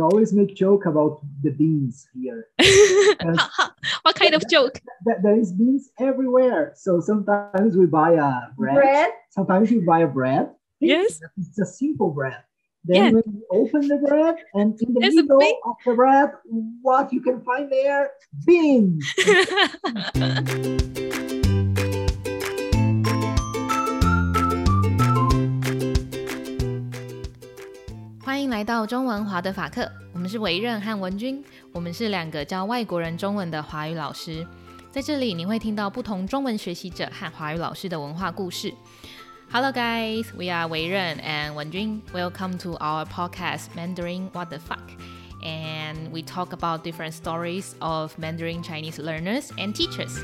we always make joke about the beans here. what kind of joke? That there is beans everywhere. So sometimes we buy a bread. Bread. Sometimes we buy a bread. Yes. It's a simple bread. Then Yeah. when you open the bread and in the There's middle big- of the bread, what you can find there? Beans. 欢迎来到中文华的法课，我们是维任和文君，我们是两个教外国人中文的华语老师。在这里，你会听到不同中文学习者和华语老师的文化故事。Hello guys, we are Wei Ren and Wen Jun. Welcome to our podcast Mandarin What the Fuck. And we talk about different stories of Mandarin Chinese learners and teachers.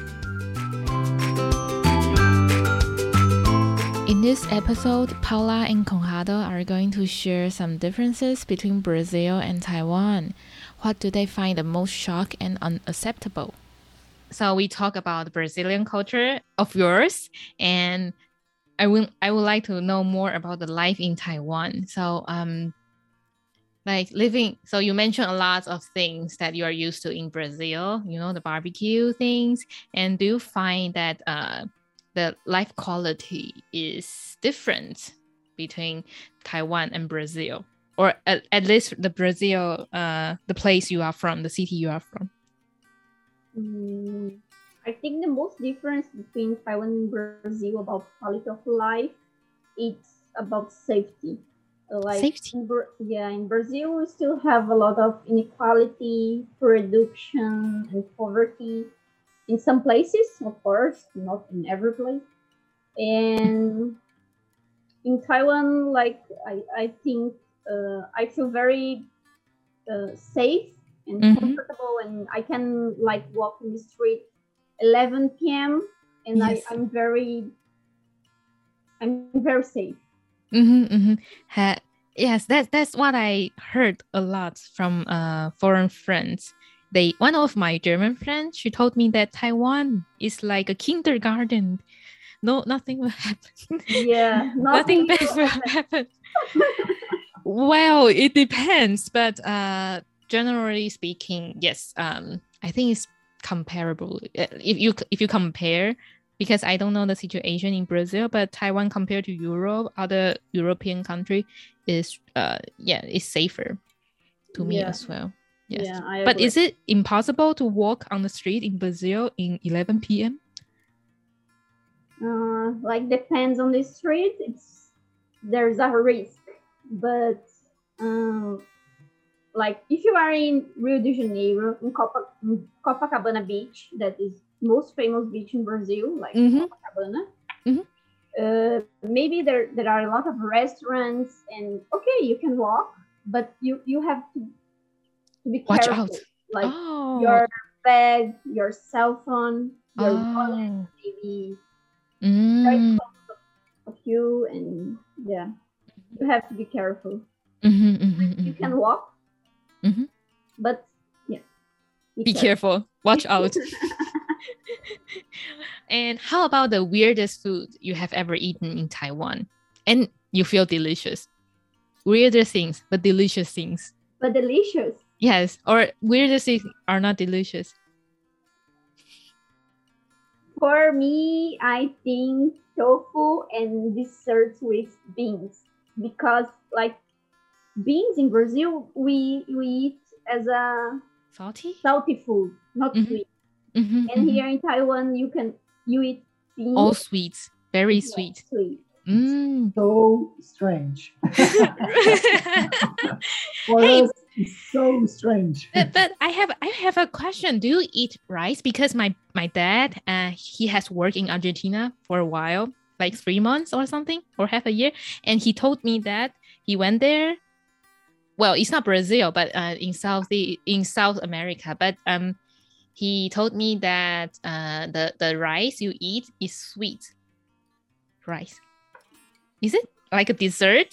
In this episode, Paula and Conrado are going to share some differences between Brazil and Taiwan. What do they find the most shock and unacceptable? So we talk about Brazilian culture of yours, and I will I would like to know more about the life in Taiwan. So um, like living. So you mentioned a lot of things that you are used to in Brazil. You know the barbecue things, and do you find that uh the life quality is different between Taiwan and Brazil, or at, at least the Brazil, uh, the place you are from, the city you are from. Mm, I think the most difference between Taiwan and Brazil about quality of life, it's about safety. Like Safety. in yeah, in Brazil we still have a lot of inequality, production, and poverty. In some places, of course, not in every place. And in Taiwan, like I, I think uh, I feel very uh, safe and Mhm. comfortable, and I can like walk in the street 11 p.m. and Yes. I, I'm very, I'm very safe. Mm-hmm, mm-hmm. Ha- yes, that's that's what I heard a lot from uh foreign friends. They one of my German friends, she told me that Taiwan is like a kindergarten. No, nothing will happen. Yeah, nothing nothing bad will happen. well, it depends, but uh, generally speaking, yes. Um, I think it's comparable. Uh, If you if you compare, because I don't know the situation in Brazil, but Taiwan compared to Europe, other European country is uh yeah, it's safer to me Yeah. as well. Yes. Yeah, But is it impossible to walk on the street in Brazil in 11 p.m.? uh, like depends on the street it's there's a risk but um, like if you are in rio de janeiro in, Copa, in copacabana beach that is most famous beach in brazil like Mhm. copacabana Mhm. uh, maybe there there are a lot of restaurants and okay you can walk but you you have to, to be Watch careful out. like oh. your bag your cell phone your wallet oh. maybe very Mm. close of you and yeah you have to be careful Mhm, mhm, you mhm. can walk Mhm. but yeah Be careful. Watch out. and how about the weirdest food you have ever eaten in Taiwan? And you feel delicious. Weirder things, but delicious things. but delicious Yes. Or weirder things are not delicious. for me i think tofu and desserts with beans because like beans in brazil we we eat as a Salty? salty food not Mhm. sweet Mhm, and mhm. here in taiwan you can you eat beans All sweets. Very yeah, sweet. sweet Mm. So strange. For Hey. us, it's so strange. but, but I have I have a question. Do you eat rice? Because my my dad, uh, he has worked in Argentina for a while, like three months or something, or half a year, and he told me that he went there. Well, it's not Brazil, but uh, in South in South America. But um, he told me that uh, the the rice you eat is sweet. Rice, is it like a dessert?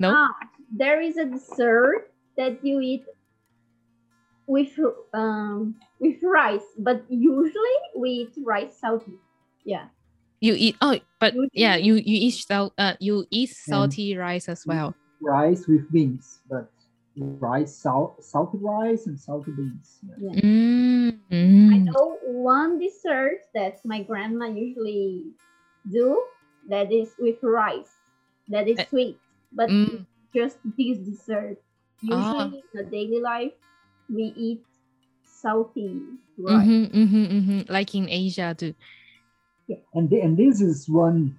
No. Ah, there is a dessert that you eat with um with rice, but usually we eat rice salty. Yeah. You eat oh, but You yeah, eat- you you eat sal uh you eat salty rice as well. Rice with beans, but rice, salt, salted rice and salted beans. Yeah. Yeah. Mm, I mm. know one dessert that my grandma usually do that is with rice. That is Uh, sweet, but mm. Just this dessert. Ah. Usually in the daily life, we eat salty rice. hmm hmm hmm Like in Asia too. Yeah. And, thi- and this is one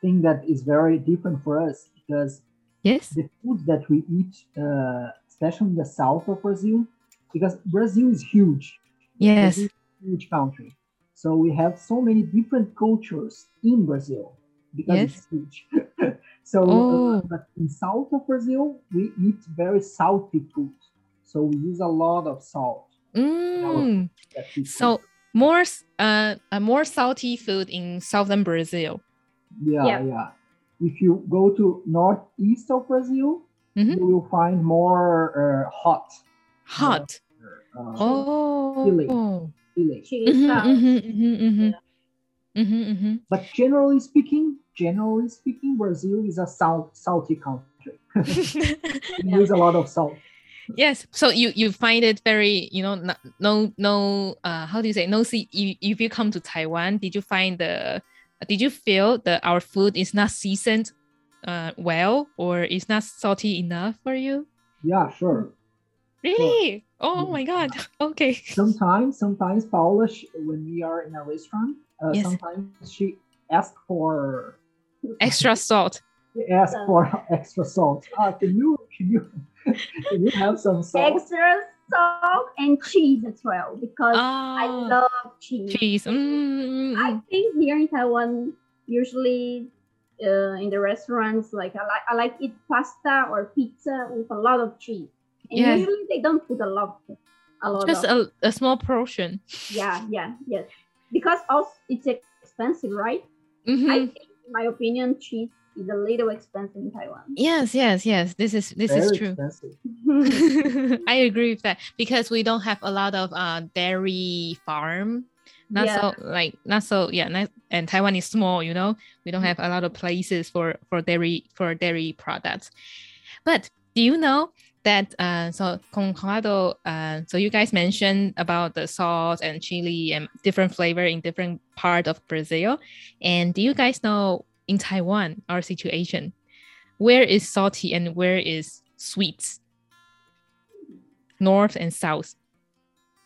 thing that is very different for us because Yes. the food that we eat, uh, especially in the south of Brazil, because Brazil is huge. Yes. Is a huge country. So we have so many different cultures in Brazil because Yes. it's huge. so, Oh. uh, but in south of Brazil, we eat very salty food. So we use a lot of salt. Mm. So more uh, a more salty food in southern Brazil. Yeah, Yeah. yeah. If you go to northeast of Brazil, Mhm. you will find more uh, hot. Hot. Uh, Oh. Chile. Mhm, feeling. Chili mhm, sauce. mhm, mhm. Mhm, mhm. But generally speaking, generally speaking, Brazil is a salt, salty country. Yeah. use a lot of salt. yes. So you you find it very you know no no, uh how do you say no see if, if you come to Taiwan did you find the did you feel that our food is not seasoned uh well or is not salty enough for you? Yeah, sure. Really? Oh Yeah. my god. Okay. Sometimes, sometimes Paula, when we are in a restaurant, uh, Yes. sometimes she asks for Extra salt. ask for extra salt. Ah, can you can you can you have some salt? Extra salt and cheese as well because I Ah, love cheese. cheese. Mm, I think here in Taiwan, usually uh, in the restaurants, like I like I like eat pasta or pizza with a lot of cheese. And Yeah. usually they don't put a lot, a lot just of. a, a small portion. yeah, yeah, yes. Because also it's expensive, right? Mhm. I think, in my opinion, cheese is a little expensive in Taiwan. Yes, yes, yes. This is this Very is true. expensive. I agree with that because we don't have a lot of uh dairy farm. Not Yeah. so like not so yeah. Not, and Taiwan is small, you know. We don't have a lot of places for for dairy for dairy products. But do you know that uh so Conrado uh so you guys mentioned about the sauce and chili and different flavor in different part of Brazil. And do you guys know in Taiwan our situation? Where is salty and where is sweet? north and south.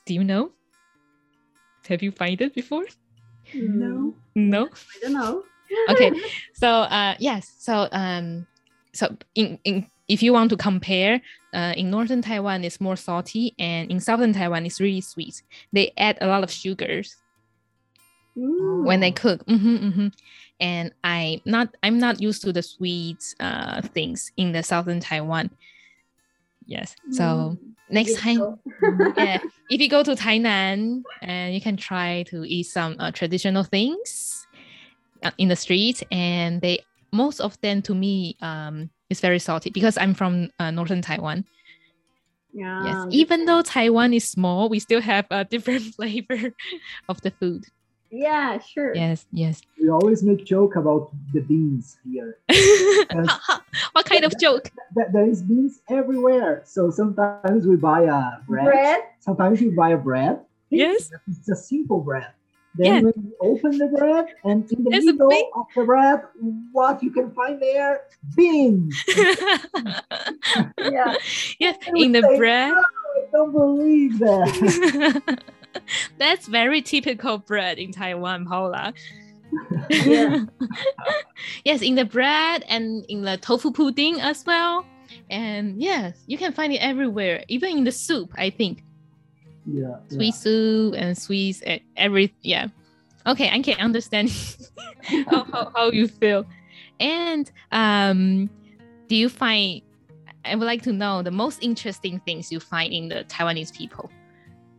Do you know? Have you find it before? no, No. I don't know. Okay. so uh yes. So um so in, in if you want to compare, uh, in northern Taiwan it's more salty and in southern Taiwan it's really sweet. They add a lot of sugars Mm. when they cook. hmm hmm And I not I'm not used to the sweet uh things in the southern Taiwan. Yes. So Mm. next time so- yeah, if you go to Tainan, and you can try to eat some uh, traditional things uh, in the street, and they most of them to me um is very salty because I'm from uh, northern Taiwan. yeah, Yes, even though Taiwan is small, we still have a different flavor of the food. Yeah, sure. Yes, yes. We always make joke about the beans here. what kind of joke? That there is beans everywhere. So sometimes we buy a bread. Bread. Sometimes we buy a bread. Yes. It's a simple bread. Then Yeah. you open the bread and in the There's middle big- of the bread, what you can find there? Beans. Yeah. yes, in the bread. "No, I don't believe that. That's very typical bread in Taiwan, Paula. Yeah. yes, in the bread and in the tofu pudding as well. And yes, you can find it everywhere, even in the soup, I think. Yeah. Sweet soup and sweets, and every yeah. Okay, I can understand how, how, how you feel. And um, do you find? I would like to know the most interesting things you find in the Taiwanese people.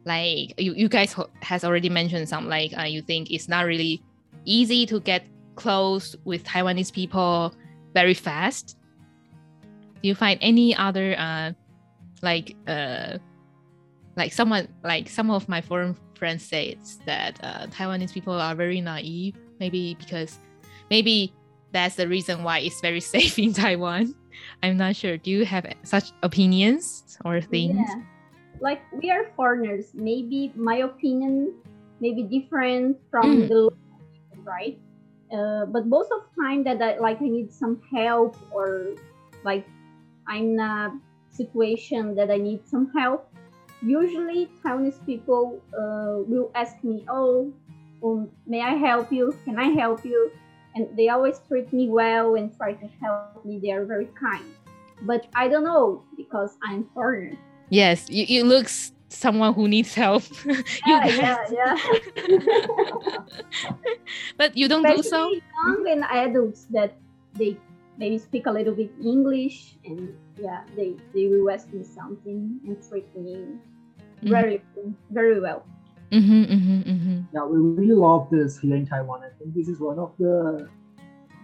Like you, you guys has already mentioned some. Like uh, you think it's not really easy to get close with Taiwanese people very fast. Do you find any other uh, like uh, like someone like some of my foreign friends say it's that uh, Taiwanese people are very naive. Maybe because maybe that's the reason why it's very safe in Taiwan. I'm not sure. Do you have such opinions or things? Yeah. Like we are foreigners. Maybe my opinion may be different from Mm. the right? Uh, but most of the time that I like I need some help or like I'm in a situation that I need some help. Usually Taiwanese people uh, will ask me, "Oh, um, may I help you? Can I help you?" And they always treat me well and try to help me. They are very kind. But I don't know because I'm foreigner. Yes, you, you look someone who needs help. Yeah, yeah, yeah. but you don't do so. Especially young and adults that they maybe speak a little bit English and yeah, they they will ask me something and treat me very very well. Mm-hmm, mm-hmm, mm-hmm. Yeah, we really love this here in Taiwan. I think this is one of the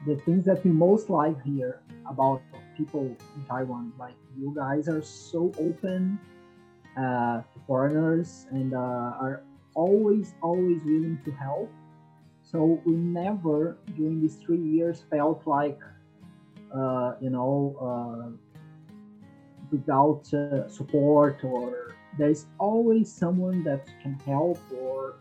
the things that we most like here about people in Taiwan. Like you guys are so open uh, to foreigners and uh, are always always willing to help. So we never during these three years felt like uh, you know uh, without uh, support or there's always someone that can help or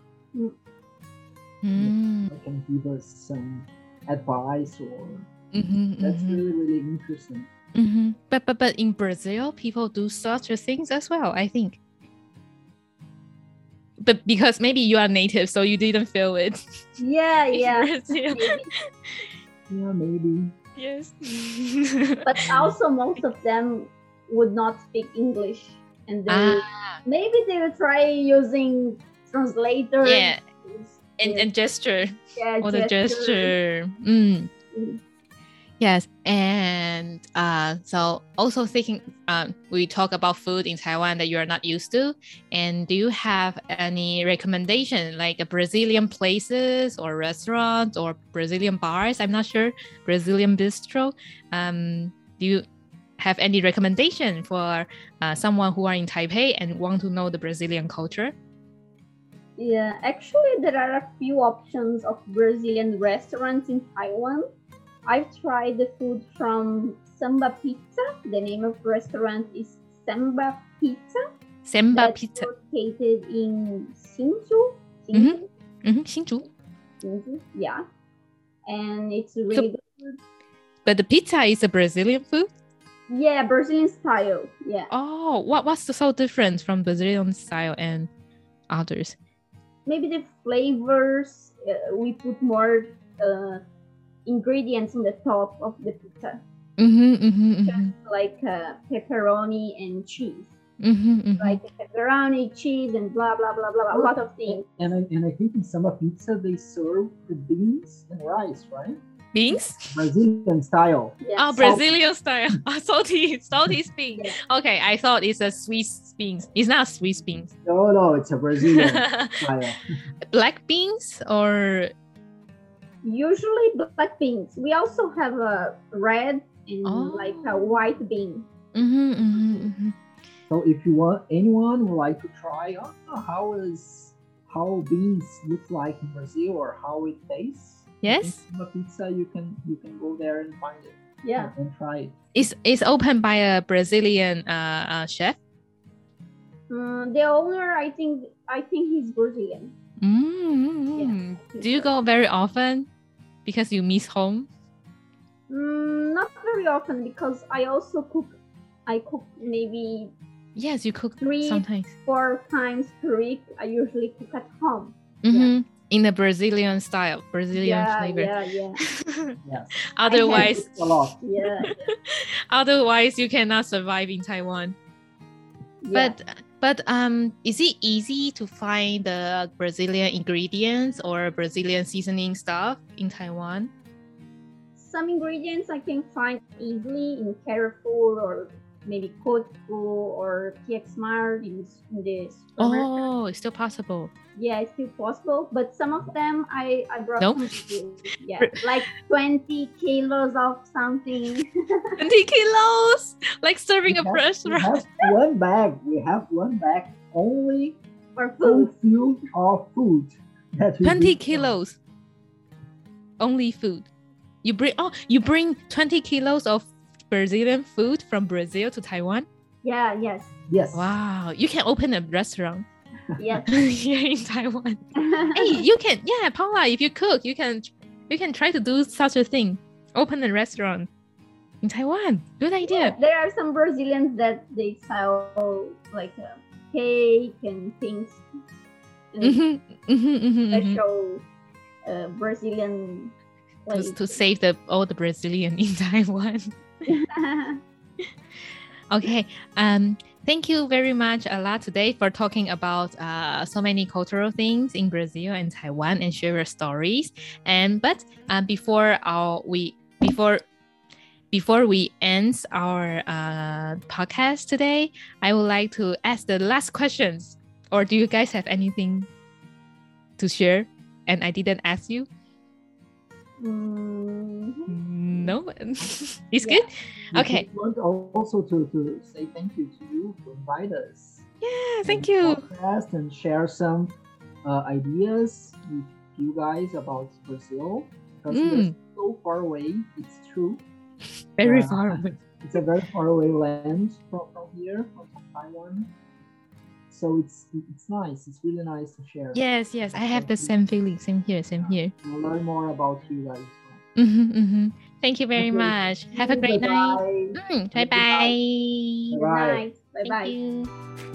Mm, can give us some advice or mhm, that's mhm, really really interesting mhm. But but but in Brazil, people do such things as well. I think. But because maybe you are native, so you didn't feel it. Yeah, yeah. Maybe. yeah maybe yes. But also most of them would not speak English and they ah, maybe they will try using translator yeah, and, Yeah. and gesture. yeah, or the gesture. Mm. Mm. Yes, and uh, so also thinking, um, we talk about food in Taiwan that you are not used to, and do you have any recommendation like a Brazilian places or restaurants or Brazilian bars? I'm not sure Brazilian bistro. Um, do you have any recommendation for uh, someone who are in Taipei and want to know the Brazilian culture? Yeah, actually, there are a few options of Brazilian restaurants in Taiwan. I've tried the food from Samba Pizza. The name of the restaurant is Samba Pizza. Samba that's pizza. located in Hsinchu. Mhm. Hsinchu, hmm Hsinchu. Hsinchu, yeah. And it's really good. But the pizza is a Brazilian food. Yeah, Brazilian style. Yeah. Oh, what what's the so different from Brazilian style and others? maybe the flavors uh, we put more uh, ingredients on the top of the pizza Mm-hmm, mm-hmm, mm-hmm, just like uh, pepperoni and cheese mm-hmm, mm-hmm. like pepperoni cheese and blah blah blah blah, blah a lot of things and I, and I think in samba pizza they serve the beans and rice right beans. brazilian style yeah Oh, Brazilian style. Oh, salty, salty beans. Yeah. Okay, I thought it's a Swiss beans. It's not Swiss beans. no no it's a brazilian style Black beans or usually black beans we also have a red and Oh. like a white bean mm-hmm, mm-hmm, mm-hmm. so if you want anyone would like to try oh, how is how beans look like in brazil or how it tastes I think Yes? samba pizza you can you can go there and find it yeah and try it It's it's opened by a Brazilian uh, uh chef. Mm, the owner i think i think he's brazilian Mm. Do you go very often because you miss home? Mm, not very often because I also cook. I cook maybe Yes, you cook Three- sometimes. four times per week. I usually cook at home. hmm In the Brazilian style, Brazilian yeah, flavor. yeah, yeah, yes otherwise, a lot yeah, otherwise you cannot survive in Taiwan. yeah. But but um, is it easy to find the Brazilian ingredients or Brazilian seasoning stuff in Taiwan? some ingredients I can find easily in Carrefour or maybe Costco or PX Mart in, in the supermarket. Oh, it's still possible. Yeah, it's still possible, but some of them I I brought Nope. some to. Yeah, like twenty kilos of something. 20 kilos, like serving a we have, we restaurant. have one bag we have one bag only for full food. filled of food that 20 kilos only food you bring oh you bring 20 kilos of Brazilian food from Brazil to Taiwan? Yeah, yes, Yes. Wow, you can open a restaurant yes. here in Taiwan. hey, you can, yeah, Paula, if you cook, you can, you can try to do such a thing. Open a restaurant in Taiwan. Good idea. there are some Brazilians that they sell like uh, cake and things. And Mhm, mhm, mhm, mhm. special uh, Brazilian To, to save the all the Brazilian in Taiwan. Okay. Um, thank you very much a lot today for talking about uh, so many cultural things in Brazil and Taiwan and share your stories. And but uh, before our we before before we end our uh, podcast today, I would like to ask the last questions. Or do you guys have anything to share? And I didn't ask you. Mhm. No, it's Yeah. good. Okay. just want also to, to say thank you to you to invite us. Yeah, thank you. Podcast and share some uh, ideas with you guys about Brazil because Mm. we're so far away. It's true. Very Uh, far away. It's a very far away land from, from here, from Taiwan. So it's it's nice. It's really nice to share. Yes, yes, I have the same feeling. Same here, same here. We'll learn more about you guys. hmm hmm Thank you very Okay. much. Have a great night. Bye-bye. Mm, bye Goodbye. bye. Good Bye. night. Bye Thank bye. you.